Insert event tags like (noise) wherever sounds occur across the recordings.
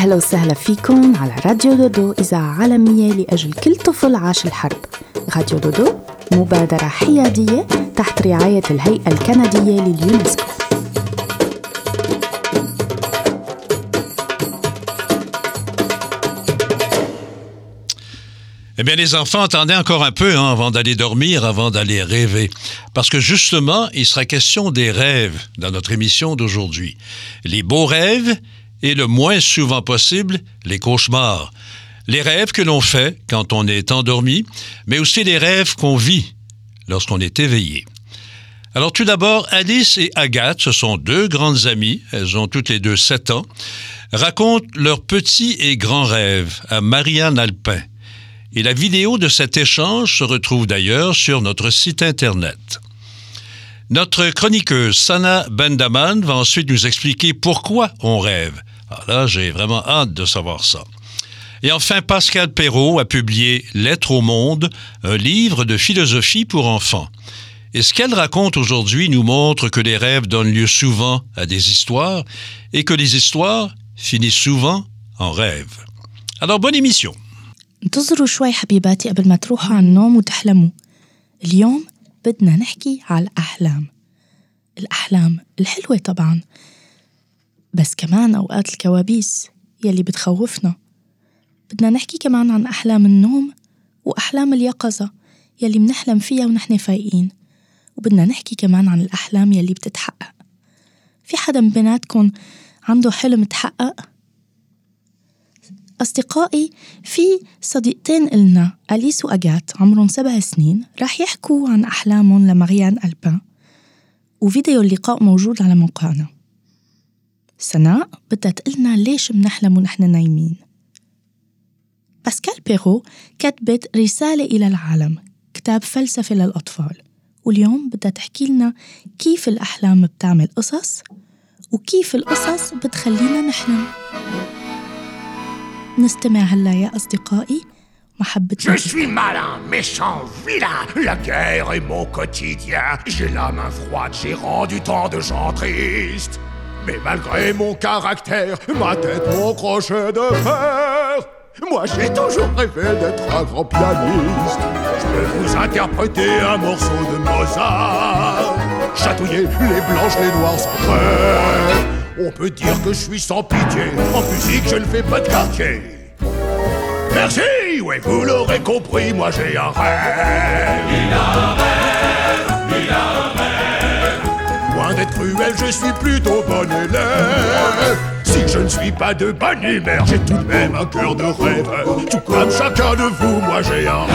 أهلا وسهلا فيكم على راديو دودو إذاعة عالمية لأجل كل طفل عاش الحرب راديو دودو مبادرة حيادية تحت رعاية الهيئة الكندية لليونسكو Eh bien, les enfants, attendez encore un peu hein, avant d'aller dormir, avant d'aller rêver. Parce que justement, il sera question des rêves dans notre émission d'aujourd'hui. Les beaux rêves et le moins souvent possible, les cauchemars. Les rêves que l'on fait quand on est endormi, mais aussi les rêves qu'on vit lorsqu'on est éveillé. Alors tout d'abord, Alice et Agathe, ce sont deux grandes amies, elles ont toutes les deux sept ans, racontent leurs petits et grands rêves à Marianne Alpin. Et la vidéo de cet échange se retrouve d'ailleurs sur notre site Internet. Notre chroniqueuse Sana Bendaman va ensuite nous expliquer pourquoi on rêve. Alors là, j'ai vraiment hâte de savoir ça. Et enfin, Pascal Perrault a publié Lettre au monde, un livre de philosophie pour enfants. Et ce qu'elle raconte aujourd'hui nous montre que les rêves donnent lieu souvent à des histoires et que les histoires finissent souvent en rêve. Alors, bonne émission. انتظروا شوي حبيباتي قبل ما تروحوا على النوم وتحلموا اليوم بدنا نحكي على الأحلام الأحلام الحلوة طبعا بس كمان أوقات الكوابيس يلي بتخوفنا. بدنا نحكي كمان عن أحلام النوم وأحلام اليقظة يلي منحلم فيها ونحن فايقين. وبدنا نحكي كمان عن الأحلام يلي بتتحقق. في حدا من بيناتكم عنده حلم تحقق؟ أصدقائي في صديقتين إلنا أليس وأجات عمرهم سبع سنين راح يحكوا عن أحلامهم لماريان ألبان. وفيديو اللقاء موجود على موقعنا. سناء بدها تقلنا ليش منحلم ونحن نايمين باسكال بيرو كتبت رسالة إلى العالم كتاب فلسفة للأطفال واليوم بدها تحكي لنا كيف الأحلام بتعمل قصص وكيف القصص بتخلينا نحلم نستمع هلا يا أصدقائي Je suis malin, méchant, vilain. La guerre est mon quotidien. J'ai la main froide, j'ai rendu tant de gens tristes. Mais malgré mon caractère, ma tête, mon crochet de fer, moi j'ai toujours rêvé d'être un grand pianiste. Je peux vous interpréter un morceau de Mozart, chatouiller les blanches, les noirs sans frère. On peut dire que je suis sans pitié. En musique, je ne fais pas de quartier. Merci, ouais, vous l'aurez compris, moi j'ai un rêve. Il a un rêve, D'être cruel, je suis plutôt bon élève. Si je ne suis pas de bonne humeur, j'ai tout de même un cœur de rêveur. Tout comme chacun de vous, moi j'ai un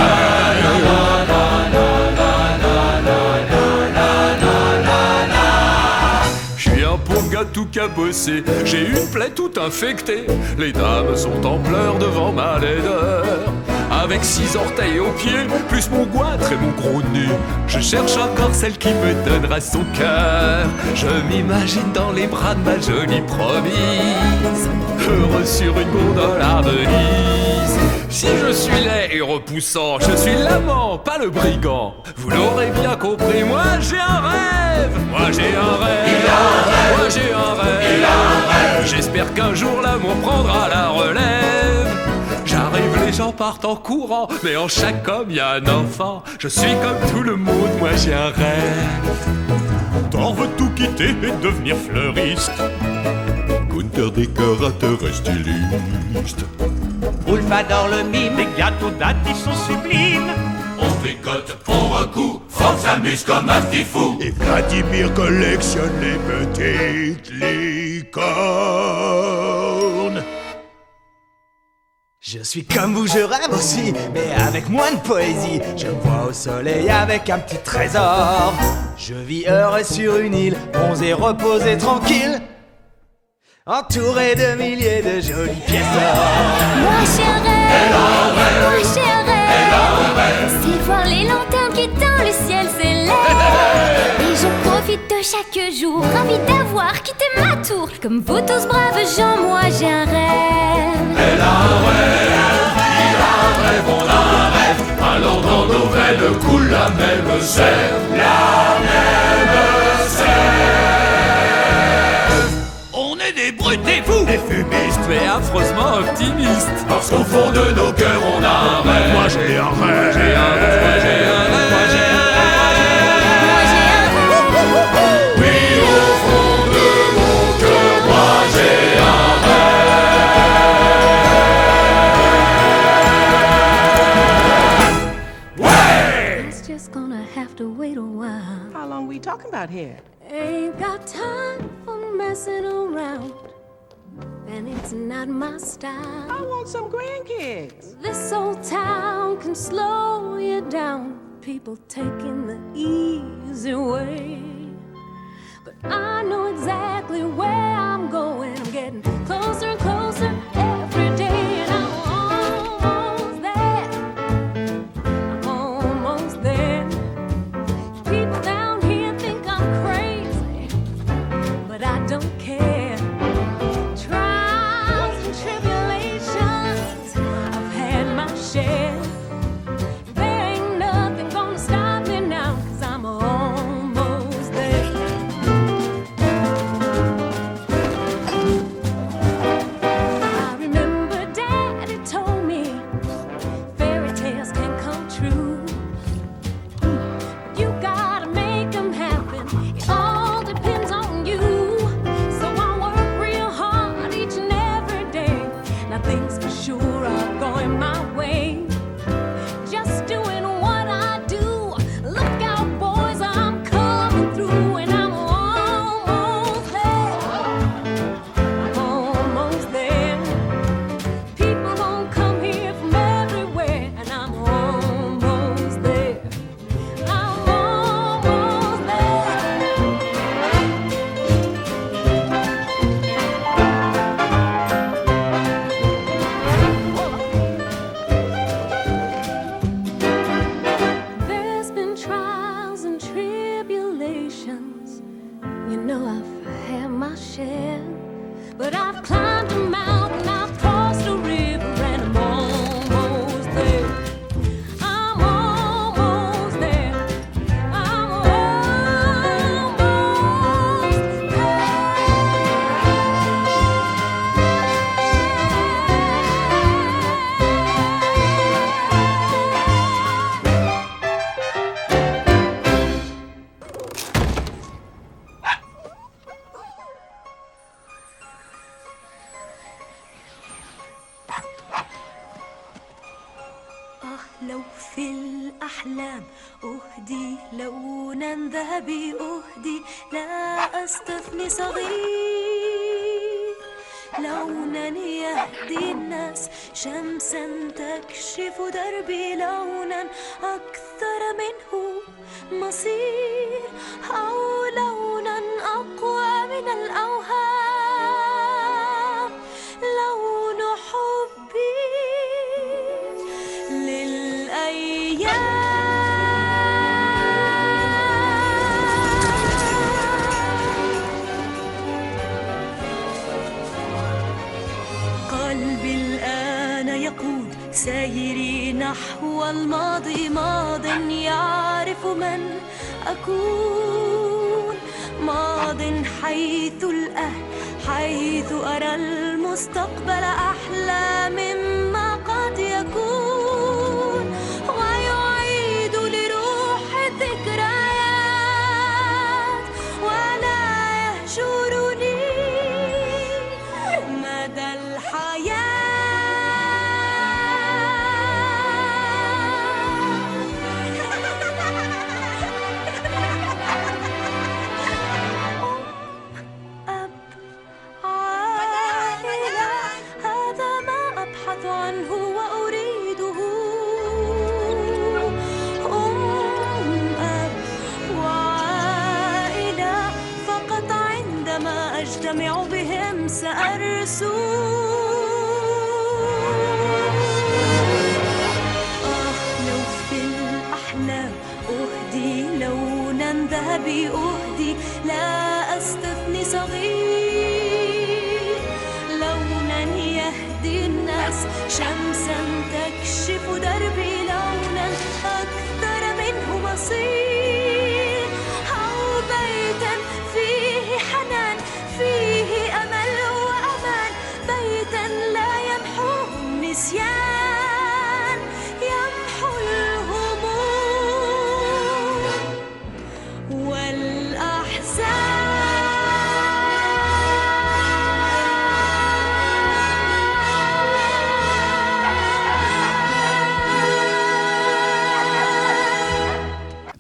Je suis un pauvre gars tout cabossé, j'ai une plaie toute infectée. Les dames sont en pleurs devant ma laideur. Avec six orteils aux pieds, plus mon goitre et mon gros nez. Je cherche encore celle qui me donnera son cœur. Je m'imagine dans les bras de ma jolie promise. Heureux sur une gondole à Venise. Si je suis laid et repoussant, je suis l'amant, pas le brigand. Vous l'aurez bien compris, moi j'ai un rêve. Moi j'ai un rêve. Moi j'ai un rêve. J'espère qu'un jour l'amour prendra la relève. Les gens partent en courant, mais en chaque homme y a un enfant. Je suis comme tout le monde, moi j'ai un rêve. T'en veux tout quitter et devenir fleuriste. Gunther décorateur et styliste. Wolf adore le mime, les gâteaux d'Atti sont sublimes. On tricote, on recoue, on s'amuse comme un petit fou. Et Vladimir collectionne les petites licornes. Je suis comme vous, je rêve aussi, mais avec moins de poésie. Je vois au soleil avec un petit trésor. Je vis heureux sur une île, bronzé, reposé, tranquille. entouré de milliers de jolies pièces Moi j'ai rêve, moi j'ai rêve, c'est voir les lanternes qui dans le ciel s'élèvent. Et je profite de chaque jour, ravi d'avoir quitté ma tour. Comme vous tous braves gens, moi j'ai un rêve. Veines coule la même sève, la même sève. On est des brutes, des fous, Des fumistes, mais affreusement optimistes. parce qu'au fond de nos cœurs on a un rêve. Moi j'ai un rêve. J'ai un rêve, moi j'ai un rêve, talking about here? Ain't got time for messing around. And it's not my style. I want some grandkids. This old town can slow you down. People taking the easy way. But I know exactly where I'm going. I'm getting closer and closer sure are going my way. نحو الماضي ماض يعرف من أكون. ماض حيث الأهل حيث أرى المستقبل أحلى مما oh.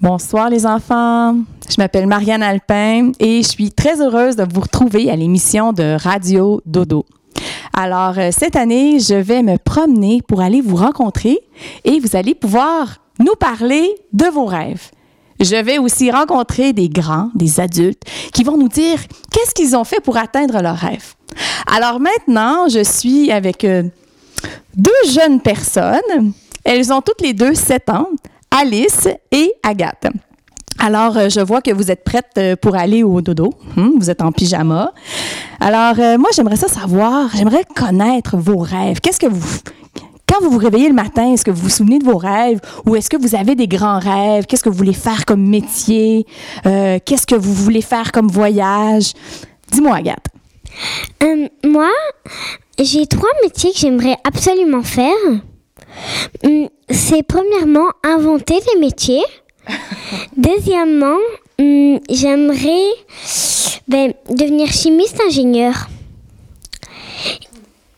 Bonsoir les enfants. Je m'appelle Marianne Alpin et je suis très heureuse de vous retrouver à l'émission de Radio Dodo. Alors, euh, cette année, je vais me promener pour aller vous rencontrer et vous allez pouvoir nous parler de vos rêves. Je vais aussi rencontrer des grands, des adultes, qui vont nous dire qu'est-ce qu'ils ont fait pour atteindre leurs rêves. Alors maintenant, je suis avec euh, deux jeunes personnes. Elles ont toutes les deux 7 ans, Alice et Agathe. Alors, euh, je vois que vous êtes prêtes euh, pour aller au dodo. Hmm, vous êtes en pyjama. Alors, euh, moi, j'aimerais savoir, j'aimerais connaître vos rêves. Qu'est-ce que vous... Quand vous vous réveillez le matin, est-ce que vous vous souvenez de vos rêves? Ou est-ce que vous avez des grands rêves? Qu'est-ce que vous voulez faire comme métier? Qu'est-ce que vous voulez faire comme voyage? Dis-moi, Agathe. Moi, j'ai trois métiers que j'aimerais absolument faire. Hum, C'est premièrement inventer des métiers. (laughs) Deuxièmement, hum, j'aimerais ben, devenir chimiste ingénieur.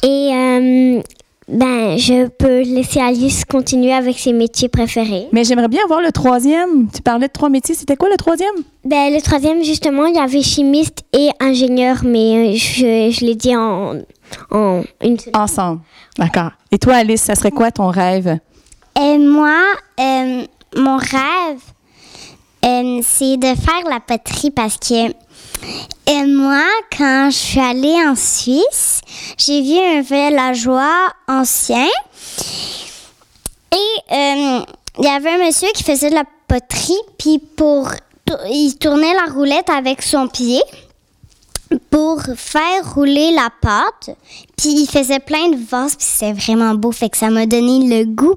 Et euh, ben, je peux laisser Alice continuer avec ses métiers préférés. Mais j'aimerais bien voir le troisième. Tu parlais de trois métiers. C'était quoi le troisième? Ben, le troisième, justement, il y avait chimiste et ingénieur, mais euh, je, je l'ai dit en, en une seule. Ensemble. D'accord. Et toi, Alice, ça serait quoi ton rêve? Et moi, euh, mon rêve, euh, c'est de faire la poterie parce que et moi, quand je suis allée en Suisse, j'ai vu un villageois ancien et euh, il y avait un monsieur qui faisait de la poterie, puis pour il tournait la roulette avec son pied pour faire rouler la pâte. Puis il faisait plein de vases, puis c'est vraiment beau. Fait que ça m'a donné le goût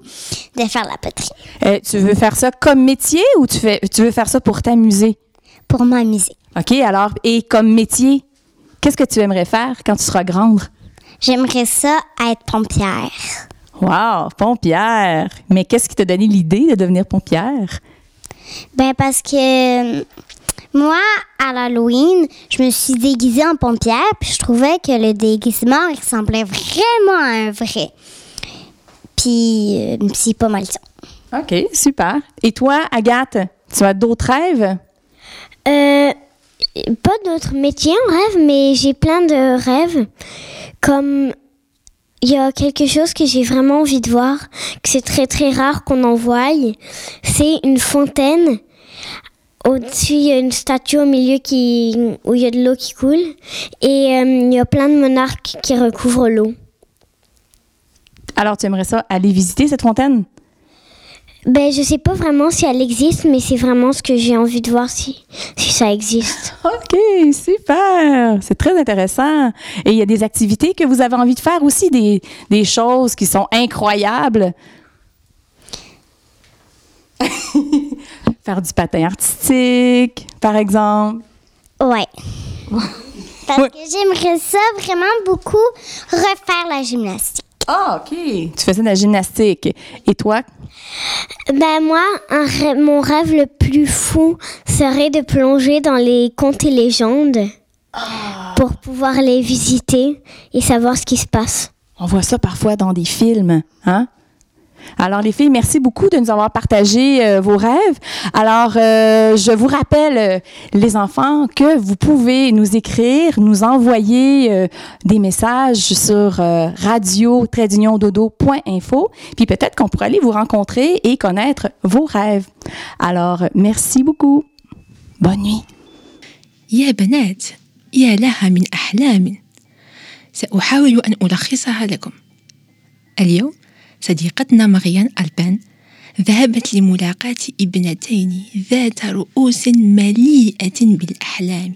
de faire la poterie Euh, tu veux faire ça comme métier ou tu, fais, tu veux faire ça pour t'amuser? pour m'amuser. OK, alors, et comme métier, qu'est-ce que tu aimerais faire quand tu seras grande? J'aimerais ça être pompière. Wow, pompière! Mais qu'est-ce qui t'a donné l'idée de devenir pompière? Ben parce que moi, à l'Halloween, je me suis déguisée en pompière, puis je trouvais que le déguisement il ressemblait vraiment à un vrai. Puis euh, c'est pas mal ça. OK, super. Et toi, Agathe, tu as d'autres rêves? Euh, pas d'autres métiers en rêve, mais j'ai plein de rêves. Comme il y a quelque chose que j'ai vraiment envie de voir, que c'est très très rare qu'on en voie. C'est une fontaine. Au-dessus, il y a une statue au milieu qui, où il y a de l'eau qui coule. Et euh, il y a plein de monarques qui recouvrent l'eau. Alors, tu aimerais ça aller visiter cette fontaine? Ben, je sais pas vraiment si elle existe, mais c'est vraiment ce que j'ai envie de voir si, si ça existe. (laughs) OK, super! C'est très intéressant. Et il y a des activités que vous avez envie de faire aussi, des, des choses qui sont incroyables. (laughs) faire du patin artistique, par exemple. Ouais. (laughs) Parce que j'aimerais ça vraiment beaucoup refaire la gymnastique. Ah, OK. Tu faisais de la gymnastique. Et toi? Ben moi, un mon rêve le plus fou serait de plonger dans les contes et légendes pour pouvoir les visiter et savoir ce qui se passe. On voit ça parfois dans des films, hein? Alors, les filles, merci beaucoup de nous avoir partagé euh, vos rêves. Alors, euh, je vous rappelle, euh, les enfants, que vous pouvez nous écrire, nous envoyer euh, des messages sur euh, radio-dodo.info, puis peut-être qu'on pourrait aller vous rencontrer et connaître vos rêves. Alors, merci beaucoup. Bonne nuit. يا بنات يا لها من أحلام سأحاول أن ألخصها لكم اليوم صديقتنا مغيان ألبان ذهبت لملاقاة ابنتين ذات رؤوس مليئة بالأحلام.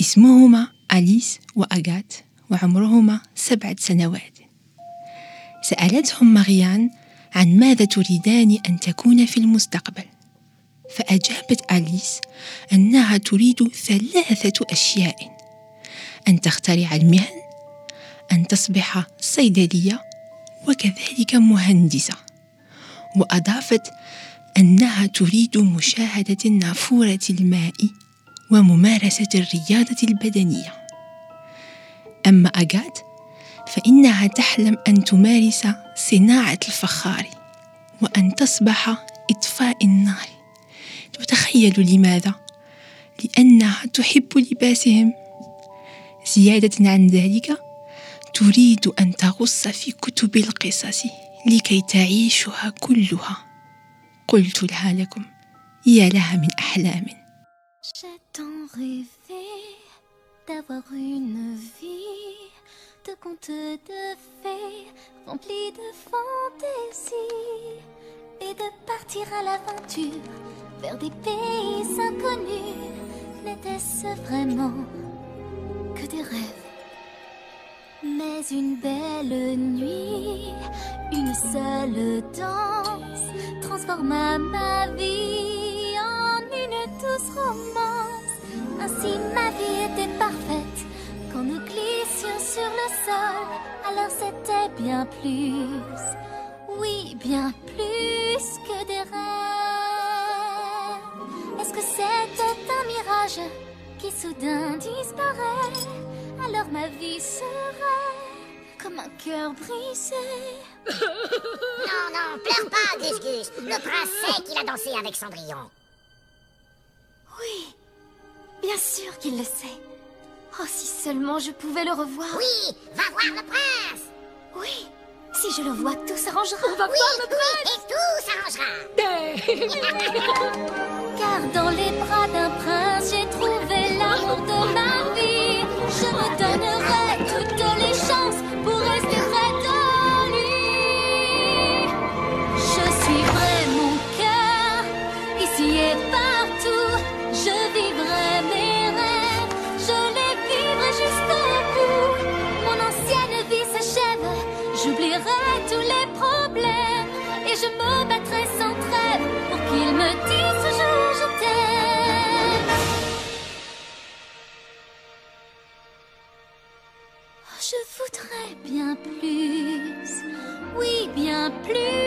اسمهما أليس وأغات وعمرهما سبعة سنوات. سألتهم مغيان عن ماذا تريدان أن تكون في المستقبل. فأجابت أليس أنها تريد ثلاثة أشياء. أن تخترع المهن أن تصبح صيدلية وكذلك مهندسة. وأضافت أنها تريد مشاهدة نافورة الماء وممارسة الرياضة البدنية. أما أغات فإنها تحلم أن تمارس صناعة الفخار وأن تصبح إطفاء النار. وتخيلوا لماذا؟ لأنها تحب لباسهم. زيادة عن ذلك تريد أن تغص في كتب القصص لكي تعيشها كلها قلت لها لكم يا لها من rêvé d'avoir une vie de contes de fées remplis de fantaisie et de partir à l'aventure vers des pays inconnus. N'était-ce vraiment que des rêves? Mais une belle nuit, une seule danse transforma ma vie en une douce romance. Ainsi ma vie était parfaite quand nous glissions sur le sol. Alors c'était bien plus, oui, bien plus que des rêves. Est-ce que c'était un mirage qui soudain disparaît? Alors ma vie serait comme un cœur brisé. (laughs) Non, non, pleure pas, Gus Gus. Le prince sait qu'il a dansé avec Cendrillon. Oui, bien sûr qu'il le sait. Oh, si seulement je pouvais le revoir. Oui, va voir le prince. Oui, si je le vois, tout s'arrangera. On va Oui, voir le oui, et tout s'arrangera. (laughs) Car dans les bras d'un prince, j'ai trouvé l'amour de ma vie. Et je me battrai sans trêve pour qu'il me dise ce jour je t'aime. Oh, Je voudrais bien plus, oui bien plus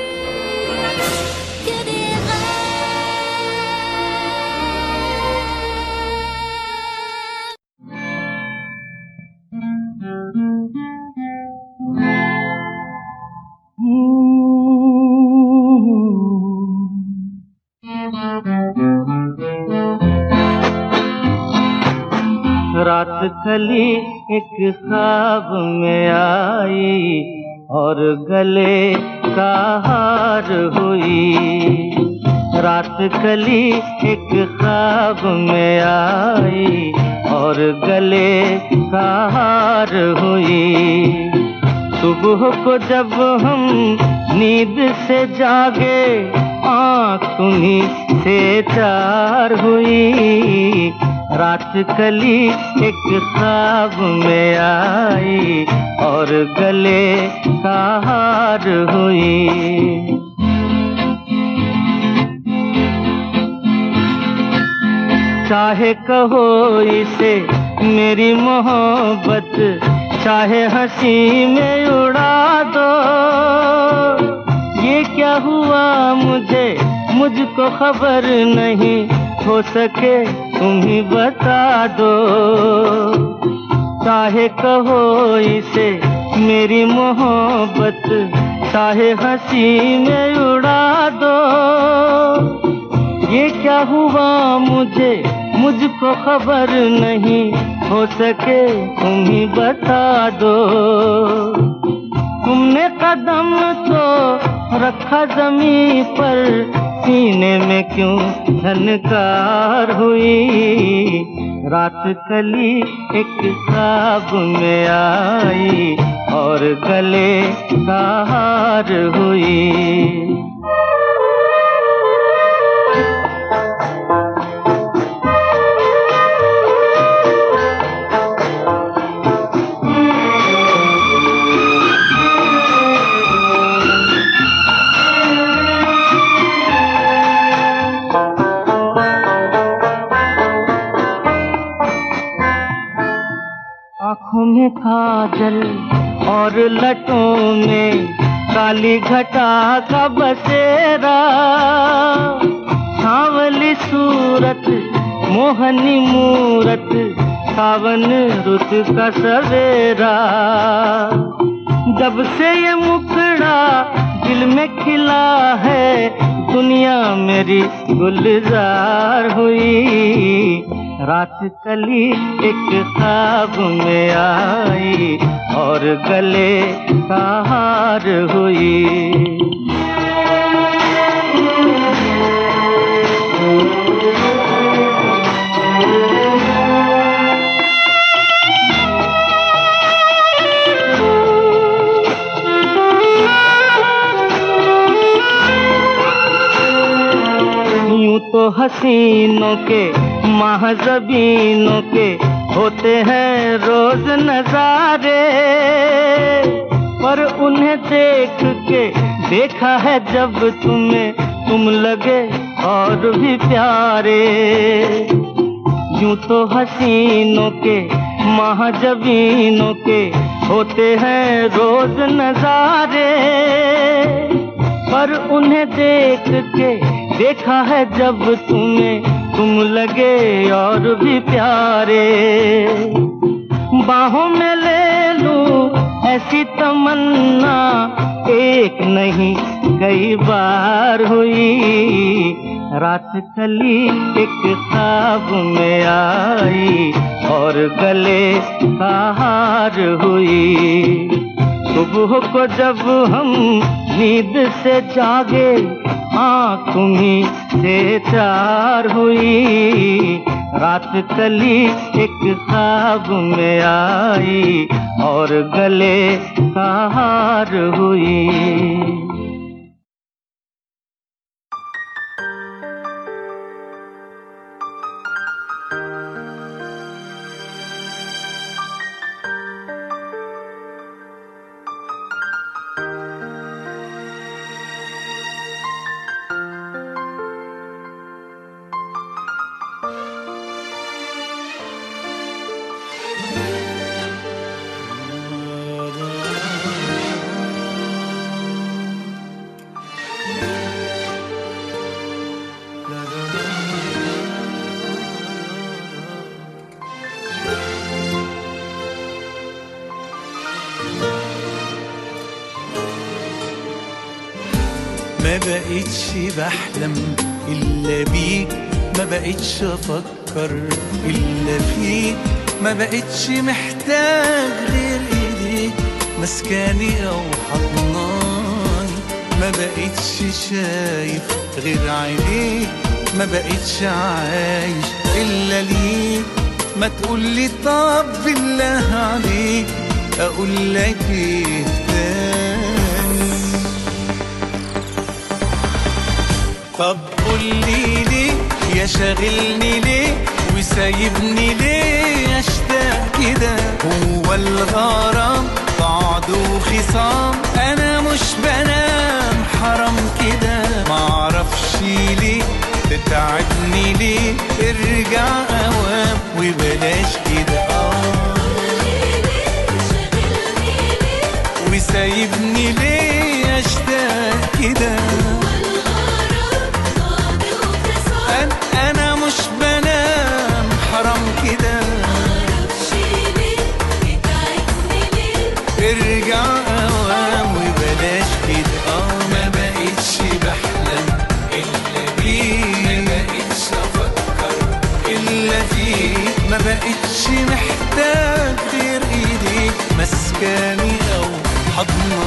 कली एक ख्वाब में आई और गले का हार हुई। रात कली एक ख्वाब में आई और गले का हार हुई। सुबह को जब हम नींद से जागे, आँख तुम्हीं से चार हुई। रात कली एक ख्वाब में आई और गले का हार हुई। चाहे कहो इसे मेरी मोहब्बत, चाहे हँसी में उड़ा दो। ये क्या हुआ मुझे, मुझको खबर नहीं हो सके, तुम ही बता दो। चाहे कहो इसे, मेरी मोहब्बत, चाहे हँसी में उड़ा दो। ये क्या हुआ मुझे? मुझको खबर नहीं, हो सके, तुम ही बता दो। तुमने कदम तो रखा जमी पर सीने में क्यों धनकार हुई? रात कली एक साब में आई और गले का हार हुई। आँखों में काजल और लटों में काली घटा का बसेरा। सांवली सूरत, मोहनी मूरत, सावन रुत का सवेरा। जब से ये मुखड़ा दिल में खिला है, दुनिया मेरी गुलजार हुई। रात कली एक ख्वाब में आई और गले का हार हुई। तो हसीनों के महजबीनों के होते हैं रोज नजारे, पर उन्हें देख के देखा है जब तुम्हें तुम लगे और भी प्यारे। यूँ तो हसीनों के, महजबीनों के होते हैं रोज नजारे, पर उन्हें देख के देखा है जब तुम्हें तुम लगे और भी प्यारे। बाहों में ले लूँ ऐसी तमन्ना, एक नहीं, कई बार हुई। रात कली एक ख्वाब में आई और गले का हार हुई। सुबह को जब हम नींद से जागे, आँख से चार हुई। रात कली एक ख्वाब में आई और गले का हार हुई। بقتش بحلم إلا بيك ما بقتش أفكر إلا فيك. ما بقتش محتاج غير إيديك مسكاني أو حضناني ما بقتش شايف غير عينيك ما بقتش عايش إلا ليك. ما تقولي طب بالله عليك أقول لك إيه؟ طب قولي ليه يا شاغلني ليه وسايبني ليه أشتاق كده. هو الغرام بعد وخصام أنا مش بنام حرام كده. معرفش ليه تتعبني ليه ارجع أوام وبلاش كده. آه وسايبني ليه أشتاق كده. حضناني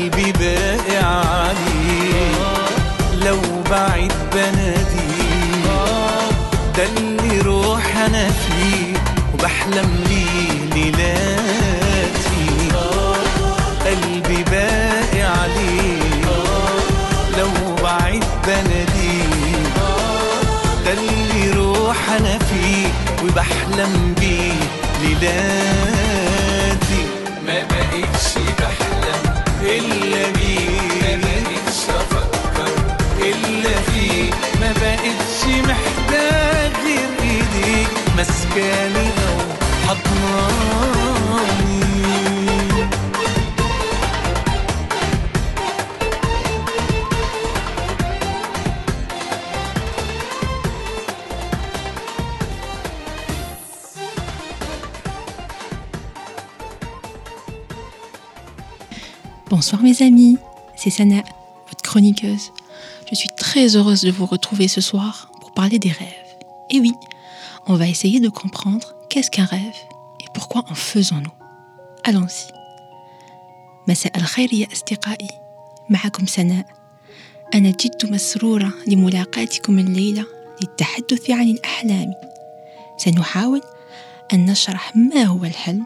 قلبي باقي عليه لو بعيد بناديه ده اللي روح أنا فيه وبحلم c'est Sana, votre chroniqueuse. Je suis très heureuse de vous retrouver ce soir pour parler des rêves. Et oui, on va essayer de comprendre qu'est-ce qu'un rêve et pourquoi en faisons-nous. Allons-y. مساء الخير يا أصدقائي معكم سناء أنا جد مسرورة لملاقاتكم الليلة للتحدث عن الأحلام سنحاول أن نشرح ما هو الحلم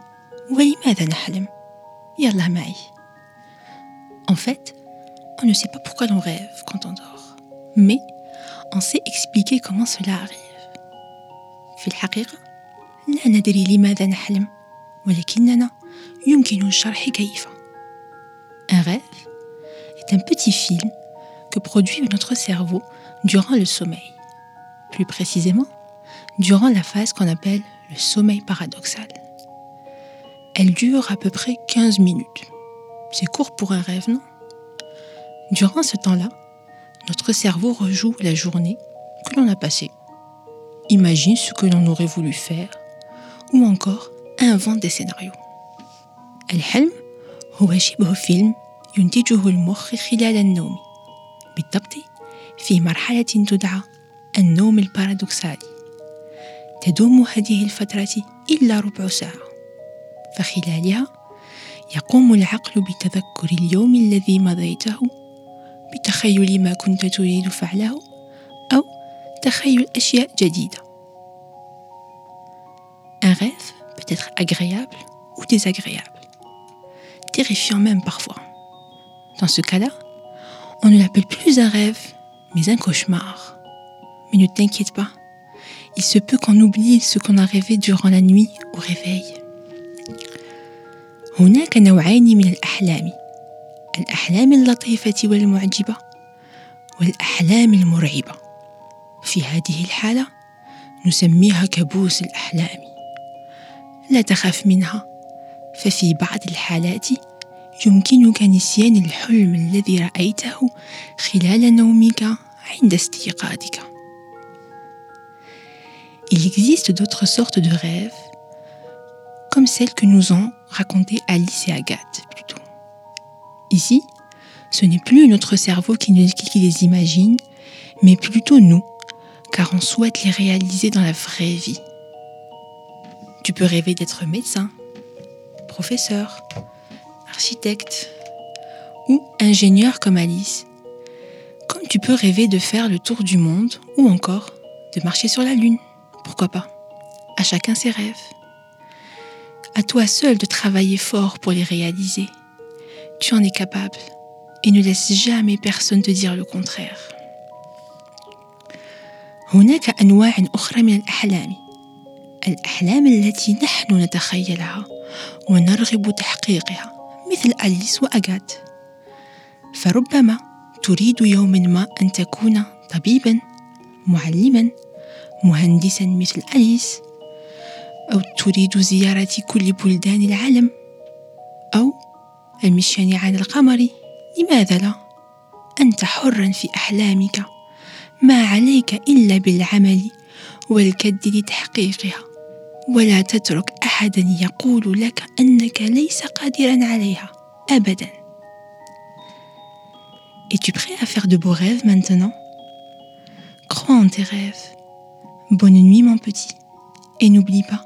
ولماذا نحلم يلا معي En fait, on ne sait pas pourquoi l'on rêve quand on dort, mais on sait expliquer comment cela arrive. في الحقيقة لا ندري لماذا نحلم ولكننا يمكن الشرح كيف. Un rêve est un petit film que produit notre cerveau durant le sommeil. Plus précisément, durant la phase qu'on appelle le sommeil paradoxal. Elle dure à peu près 15 minutes. C'est court pour un rêve, non Durant ce temps-là, notre cerveau rejoue la journée que l'on a passée, imagine ce que l'on aurait voulu faire, ou encore invente des scénarios. الحلم هو شبه فيلم ينتجه المخ خلال النوم بالضبط في مرحلة تدعى النوم البارادوكسالي تدوم هذه الفترة إلا ربع ساعة فخلالها يقوم العقل بتذكر اليوم الذي مضيته بتخيل ما كنت تريد فعله أو تخيل أشياء جديدة Un rêve peut être agréable ou désagréable, terrifiant même parfois. Dans ce cas-là, on ne l'appelle plus un rêve, mais un cauchemar. Mais ne t'inquiète pas, il se peut qu'on oublie ce qu'on a rêvé durant la nuit au réveil. هناك نوعين من الأحلام الأحلام اللطيفة والمعجبة والأحلام المرعبة. في هذه الحالة نسميها كابوس الأحلام. لا تخاف منها ففي بعض الحالات يمكنك نسيان الحلم الذي رأيته خلال نومك عند استيقاظك. Il existe d'autres sortes de rêves, comme celles que nous ont racontées Alice et Agathe plutôt. Ici, ce n'est plus notre cerveau qui, les imagine, mais plutôt nous, car on souhaite les réaliser dans la vraie vie. Tu peux rêver d'être médecin, professeur, architecte ou ingénieur comme Alice. Comme tu peux rêver de faire le tour du monde ou encore de marcher sur la Lune. Pourquoi pas À chacun ses rêves. À toi seul de travailler fort pour les réaliser. Tu en es capable et ne laisse jamais personne te dire le contraire. هناك أنواع أخرى من الأحلام الأحلام التي نحن نتخيلها ونرغب تحقيقها مثل أليس وأغات فربما تريد يوما ما أن تكون طبيبا معلما مهندسا مثل أليس أو تريد زيارة كل بلدان العالم أو المشيان على القمر لماذا لا أنت حر في أحلامك ما عليك إلا بالعمل والكد لتحقيقها ولا تترك أحدا يقول لك أنك ليس قادرا عليها أبدا Es-tu prêt à faire de beaux rêves maintenant Crois en tes rêves. Bonne nuit mon petit. Et n'oublie pas,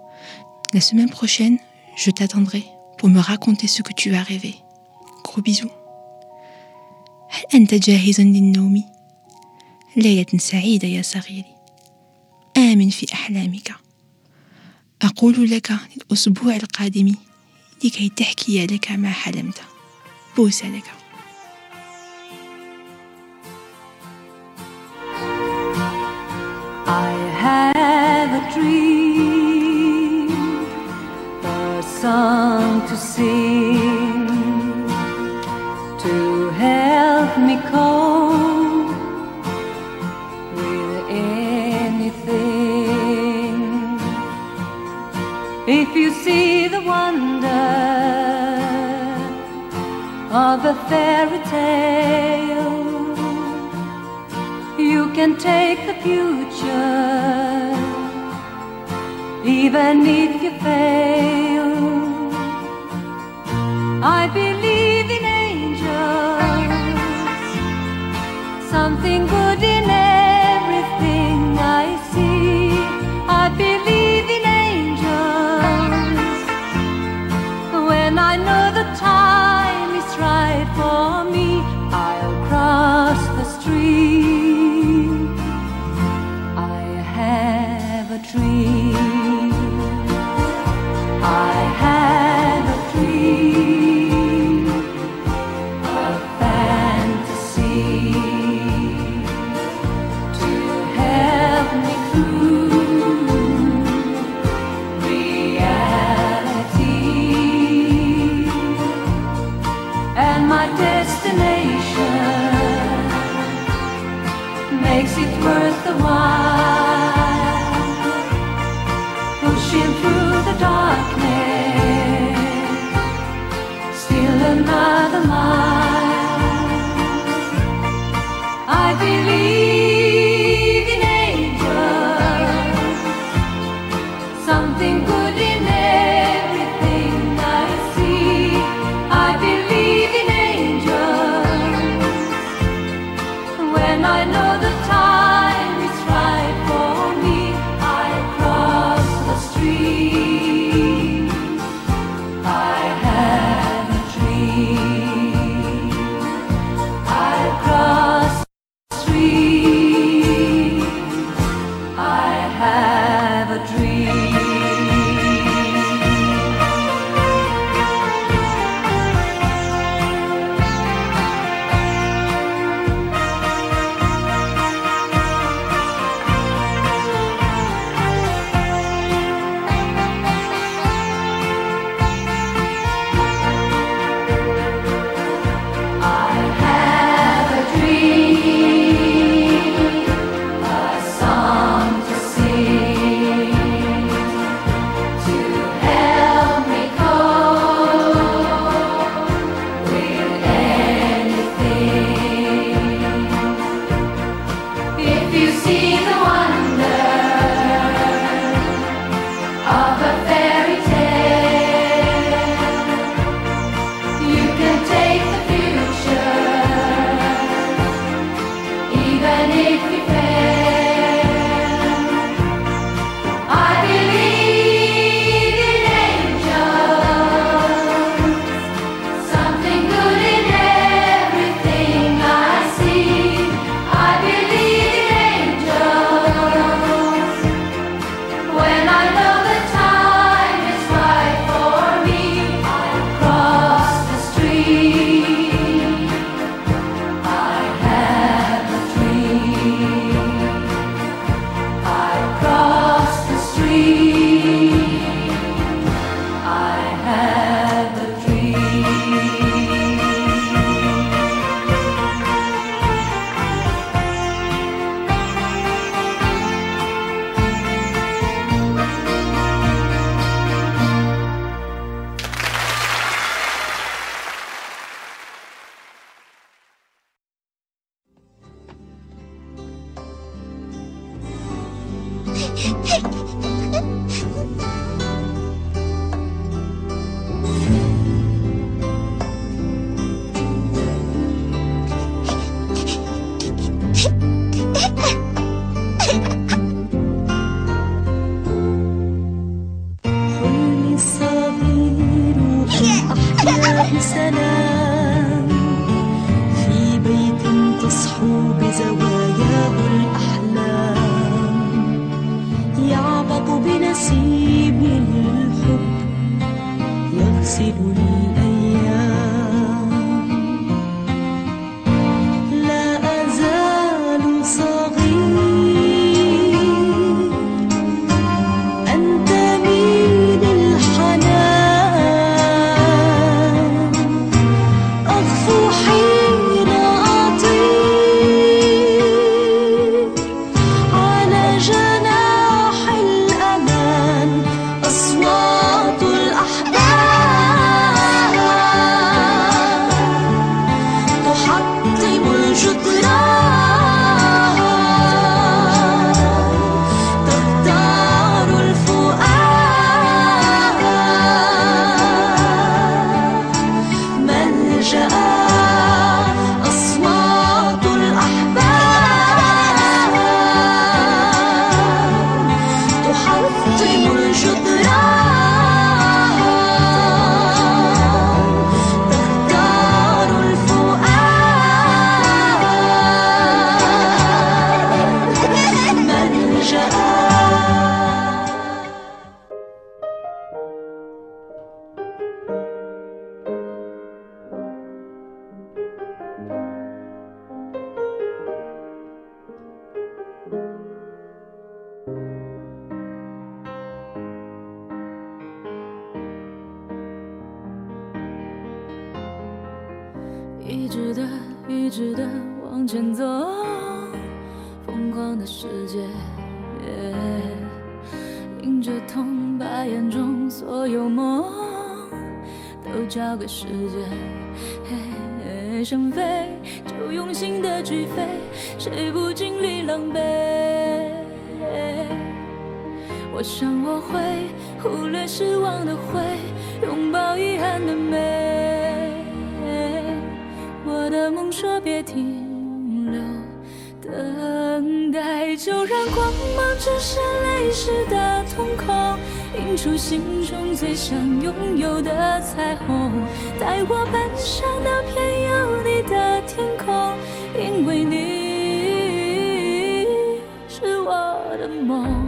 la semaine prochaine, je t'attendrai pour me raconter ce que tu as rêvé. Gros bisous. هل أنت جاهز للنوم؟ ليلة سعيدة يا صغيري آمن في أحلامك أقول لك للأسبوع القادم لكي تحكي لك ما حلمت بوسة لك I have a dream, fairy tale, you can take the future, even if you fail. Believe 时的瞳孔，映出心中最想拥有的彩虹。带我奔向那片有你的天空，因为你是我的梦。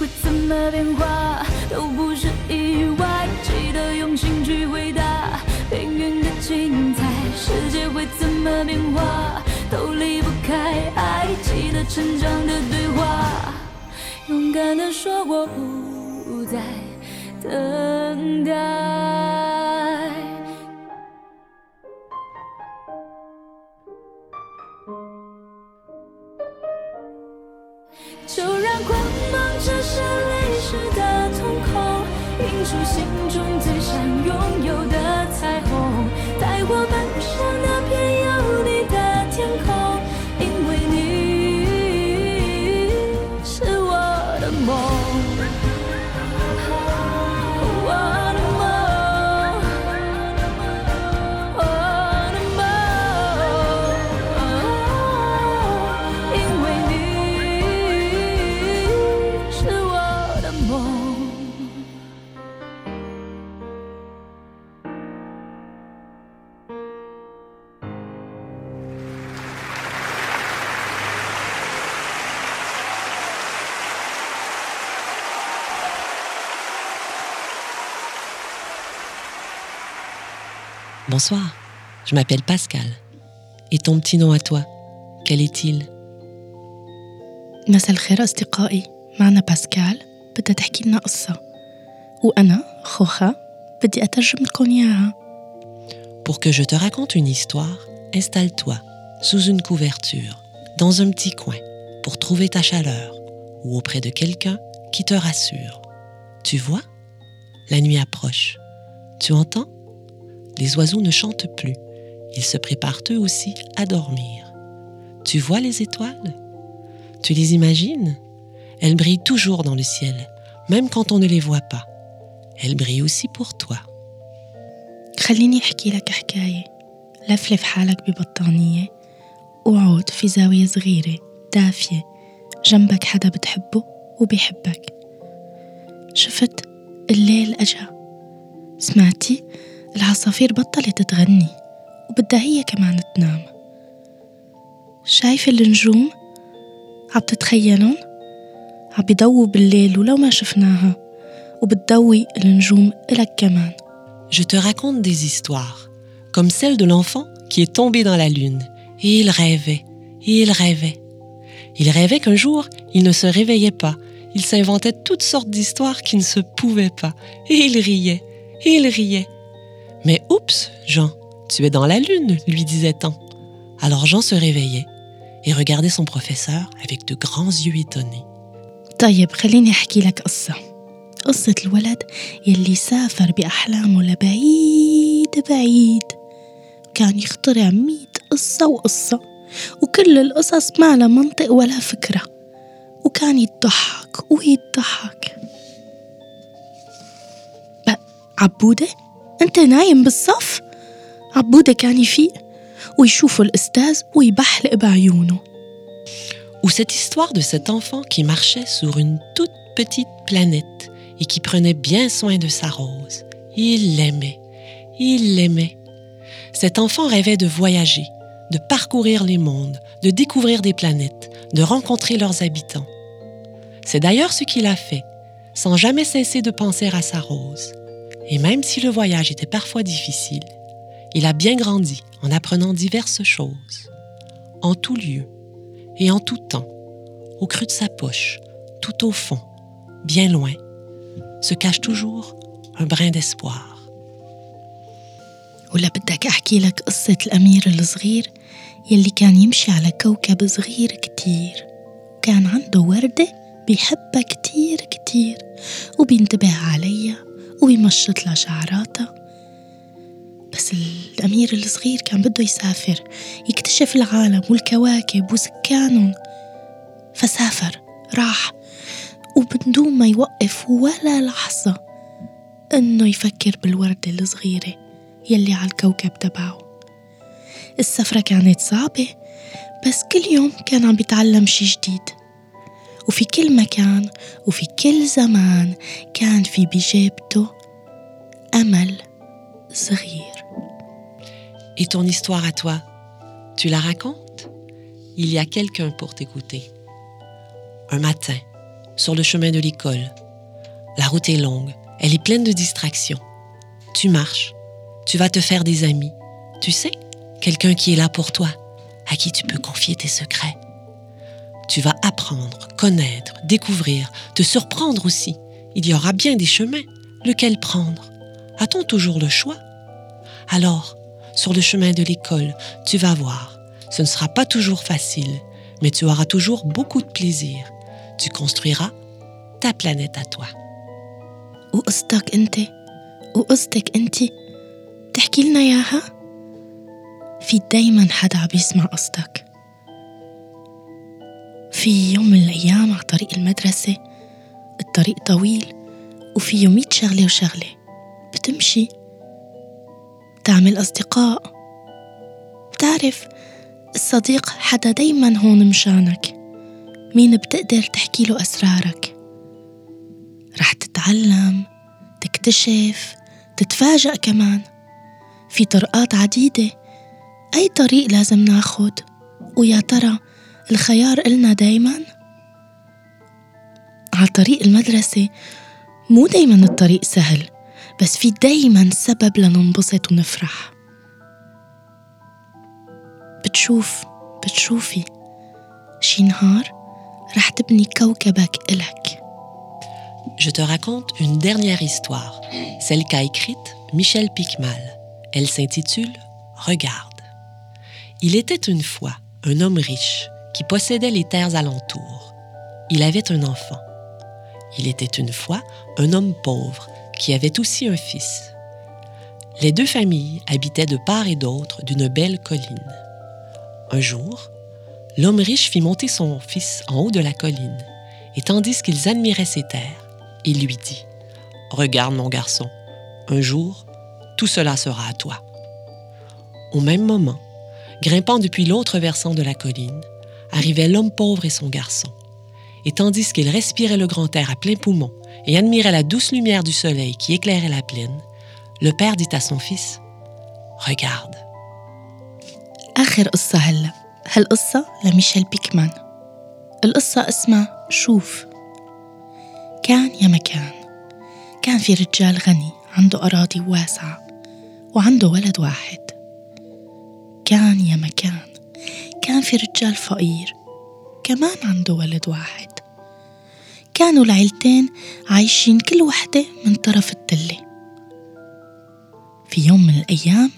会怎么变化都不是意外，记得用心去回答命运的精彩。世界会怎么变化都离不开爱，记得成长的对话，勇敢的说我不再等待。出心中 Bonsoir, je m'appelle Pascal. Et ton petit nom à toi, quel est-il مساء الخير أصدقائي معنا باسكال بدها تحكي لنا قصة وأنا خوخة بدي أترجم لكم إياها Pour que je te raconte une histoire, installe-toi sous une couverture, dans un petit coin, pour trouver ta chaleur, ou auprès de quelqu'un qui te rassure. Tu vois La nuit approche. Tu entends Les oiseaux ne chantent plus. Ils se préparent eux aussi à dormir. Tu vois les étoiles Tu les imagines Elles brillent toujours dans le ciel, même quand on ne les voit pas. Elles brillent aussi pour toi. خليني أحكي لك حكاية لفلف حالك ببطانية وعود في زاوية صغيرة دافية جنبك حدا بتحبه وبيحبك شفت الليل أجا سمعتي العصافير بطلت تغني وبدها هي كمان تنام شايفة النجوم عم تتخيلن عم بيضووا بالليل ولو ما شفناها وبتضوي النجوم إلك كمان Je te raconte des histoires, comme celle de l'enfant qui est tombé dans la lune. Et il rêvait, et il rêvait. Il rêvait qu'un jour, il ne se réveillait pas. Il s'inventait toutes sortes d'histoires qui ne se pouvaient pas. Et il riait, et il riait. Mais oups, Jean, tu es dans la lune, lui disait-on. Alors Jean se réveillait et regardait son professeur avec de grands yeux étonnés. طيب خليني أحكي لك قصة قصة الولد يلي سافر بأحلامه لبعيد بعيد كان يخترع مية قصة وقصة وكل القصص ما لها منطق ولا فكرة وكان يضحك ويضحك ب- عبودة أنت نايم بالصف عبودة كان يفيق ويشوفه الأستاذ ويبحلق بعيونه Ou cette histoire de cet enfant qui marchait sur une toute petite planète et qui prenait bien soin de sa rose. Il l'aimait, il l'aimait. Cet enfant rêvait de voyager, de parcourir les mondes, de découvrir des planètes, de rencontrer leurs habitants. C'est d'ailleurs ce qu'il a fait, sans jamais cesser de penser à sa rose. Et même si le voyage était parfois difficile, il a bien grandi en apprenant diverses choses. En tout lieu et en tout temps, au creux de sa poche, tout au fond, bien loin, se cache toujours un brin d'espoir. ولا بدك أحكي لك قصة الأمير الصغير يلي كان يمشي على كوكب صغير كتير كان عنده وردة بيحبها كتير كتير وبينتبه عليها وبيمشط لها شعراتها بس الأمير الصغير كان بده يسافر. يكتشف العالم والكواكب وسكانهم فسافر راح. وبدون ما يوقف ولا لحظة إنه يفكر بالوردة الصغيرة يلي على الكوكب تبعه. السفرة كانت صعبة بس كل يوم كان عم بيتعلم شي جديد. وفي كل مكان وفي كل زمان كان في بجيبته أمل صغير Et ton histoire à toi, tu la racontes Il y a quelqu'un pour t'écouter. Un matin, sur le chemin de l'école, la route est longue, elle est pleine de distractions. Tu marches, tu vas te faire des amis. Tu sais, quelqu'un qui est là pour toi, à qui tu peux confier tes secrets. Tu vas apprendre, connaître, découvrir, te surprendre aussi. Il y aura bien des chemins. Lequel prendre A-t-on toujours le choix Alors, sur le chemin de l'école, tu vas voir. Ce ne sera pas toujours facile, mais tu auras toujours beaucoup de plaisir. Tu construiras ta planète à toi. وقصتك انت وقصتك انت تحكي لنا اياها في دايما حدا عم يسمع قصتك في يوم من الأيام على طريق المدرسة. الطريق طويل وفيه مية شغلة وشغلة. بتمشي. بتعمل أصدقاء. بتعرف الصديق حدا دايما هون مشانك. مين بتقدر تحكي له أسرارك. رح تتعلم تكتشف تتفاجأ كمان. في طرقات عديدة. أي طريق لازم ناخد. ويا ترى الخيار إلنا دايما على طريق المدرسة مو دايما الطريق سهل بس في دايما سبب لننبسط ونفرح بتشوف بتشوفي شي نهار رح تبني كوكبك إلك Je te raconte une dernière histoire, celle qu'a écrite Michel Picmal. Elle s'intitule Regarde. Il était une fois un homme riche qui possédait les terres alentours. Il avait un enfant. Il était une fois un homme pauvre qui avait aussi un fils. Les deux familles habitaient de part et d'autre d'une belle colline. Un jour, l'homme riche fit monter son fils en haut de la colline, et tandis qu'ils admiraient ses terres, il lui dit Regarde, mon garçon, un jour, tout cela sera à toi. Au même moment, grimpant depuis l'autre versant de la colline, arrivaient l'homme pauvre et son garçon. Et tandis qu'ils respiraient le grand air à plein poumon et admiraient la douce lumière du soleil qui éclairait la plaine, le père dit à son fils Regarde. آخر قصة هلا هالقصة لميشيل بيكمان القصة اسمها شوف كان يا مكان كان في رجال غني عنده أراضي واسعة وعنده ولد واحد كان يا مكان كان في رجال فقير كمان عنده ولد واحد. كانوا العيلتين عايشين كل وحدة من طرف التلة في يوم من الأيام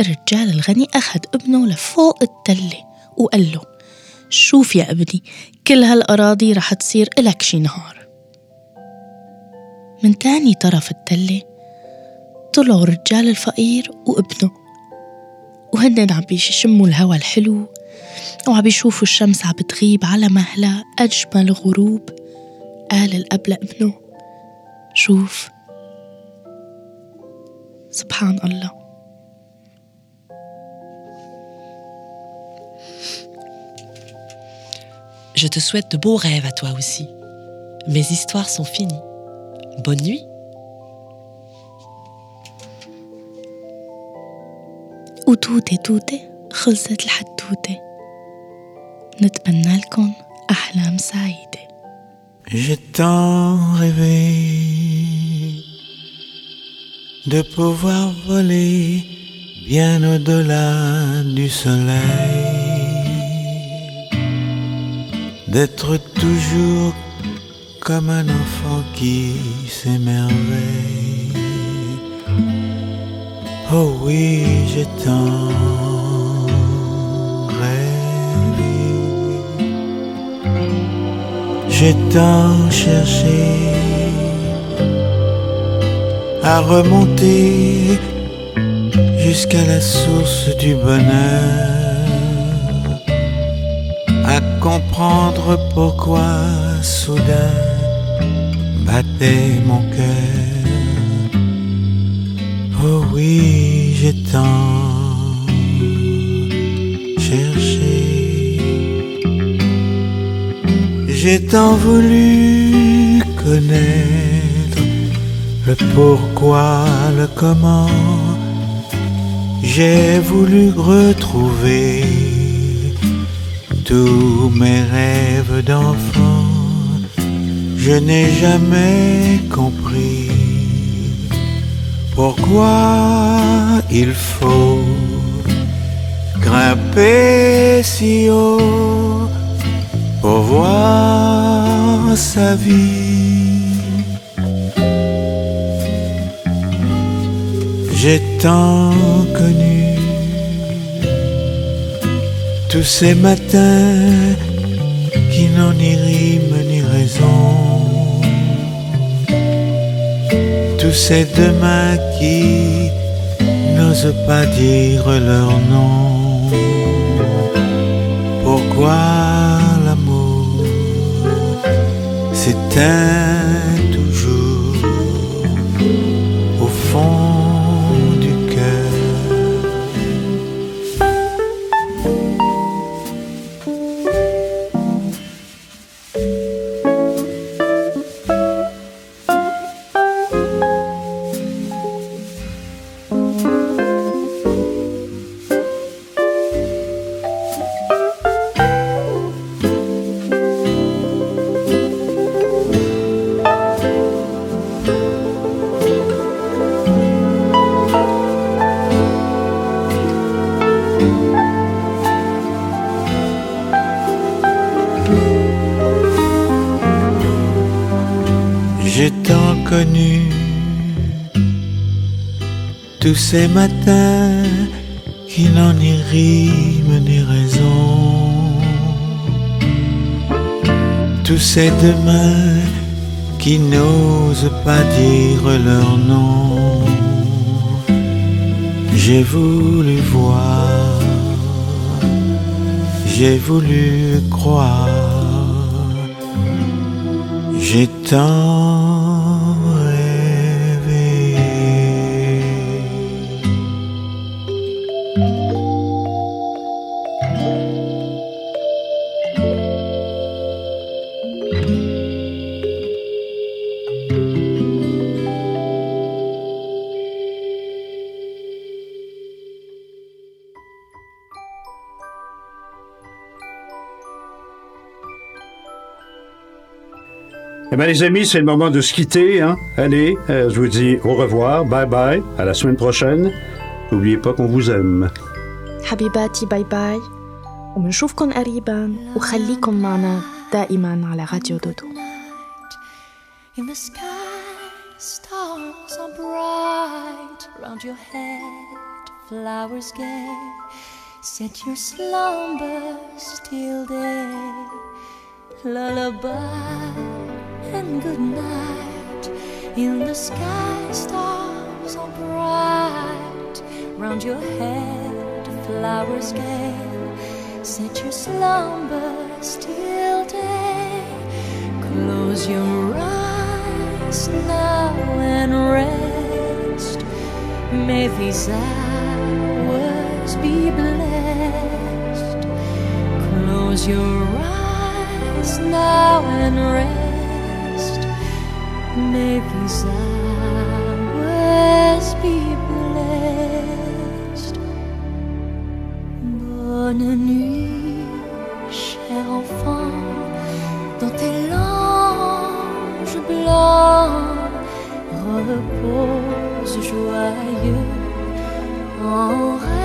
الرجال الغني أخذ ابنه لفوق التلة وقال له شوف يا ابني كل هالأراضي رح تصير إلك شي نهار. من تاني طرف التلة طلعوا الرجال الفقير وابنه وهن عم بيشموا الهوا الحلو وعم بيشوفوا الشمس عم بتغيب على مهلها أجمل غروب قال الأب لابنه شوف سبحان الله Je te souhaite de beaux rêves à toi aussi. Mes histoires sont finies. Bonne nuit. وتوتة توتة خلصت الحدوتة نتمنى لكم أحلام سعيدة J'ai tant rêvé de pouvoir voler bien au-delà du soleil, d'être toujours comme un enfant qui s'émerveille. Oh oui, j'ai tant J'ai tant cherché à remonter jusqu'à la source du bonheur, à comprendre pourquoi soudain battait mon cœur. Oh oui, j'ai tant cherché. J'ai tant voulu connaître le pourquoi, le comment. J'ai voulu retrouver tous mes rêves d'enfant. Je n'ai jamais compris pourquoi il faut grimper si haut pour voir sa vie. J'ai tant connu tous ces matins qui n'ont ni rime ni raison. Tous ces demain qui n'osent pas dire leur nom. Pourquoi time. Ces matins qui n'ont ni rime ni raison. Tous ces demain qui n'osent pas dire leur nom. J'ai voulu voir, j'ai voulu croire, j'ai tant Eh bien, les amis, c'est le moment de se quitter. Hein? Allez, euh, je vous dis au revoir, bye bye, à la semaine prochaine. N'oubliez pas qu'on vous aime. حبيباتي باي باي وبنشوفكن قريبا وخليكن معنا دائما على راديو دودو In the sky, stars are bright round your head, flowers gay. Set your slumbers till day. Lullaby and good night. In the sky, stars are bright round your head, flowers gay. Set your slumbers till day. Close your eyes now and rest. May these hours be blessed. Close your eyes now and rest. May these hours be blessed. Bonne nuit, cher enfant, dans tes langes blancs, repose joyeux en rêvant